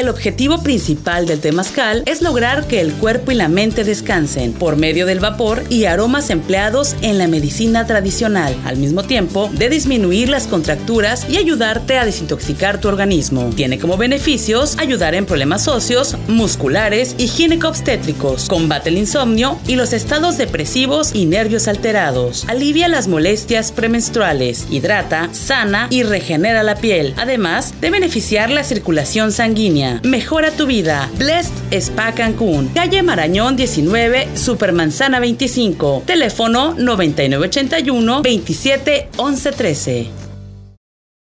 El objetivo principal del temazcal es lograr que el cuerpo y la mente descansen por medio del vapor y aromas empleados en la medicina tradicional, al mismo tiempo de disminuir las contracturas y ayudarte a desintoxicar tu organismo. Tiene como beneficios ayudar en problemas óseos, musculares y gineco-obstétricos, combate el insomnio y los estados depresivos y nervios alterados, alivia las molestias premenstruales, hidrata, sana y regenera la piel, además de beneficiar la circulación sanguínea. Mejora tu vida. Blessed Spa Cancún. Calle Marañón 19, Supermanzana 25. Teléfono 9981 27 11 13.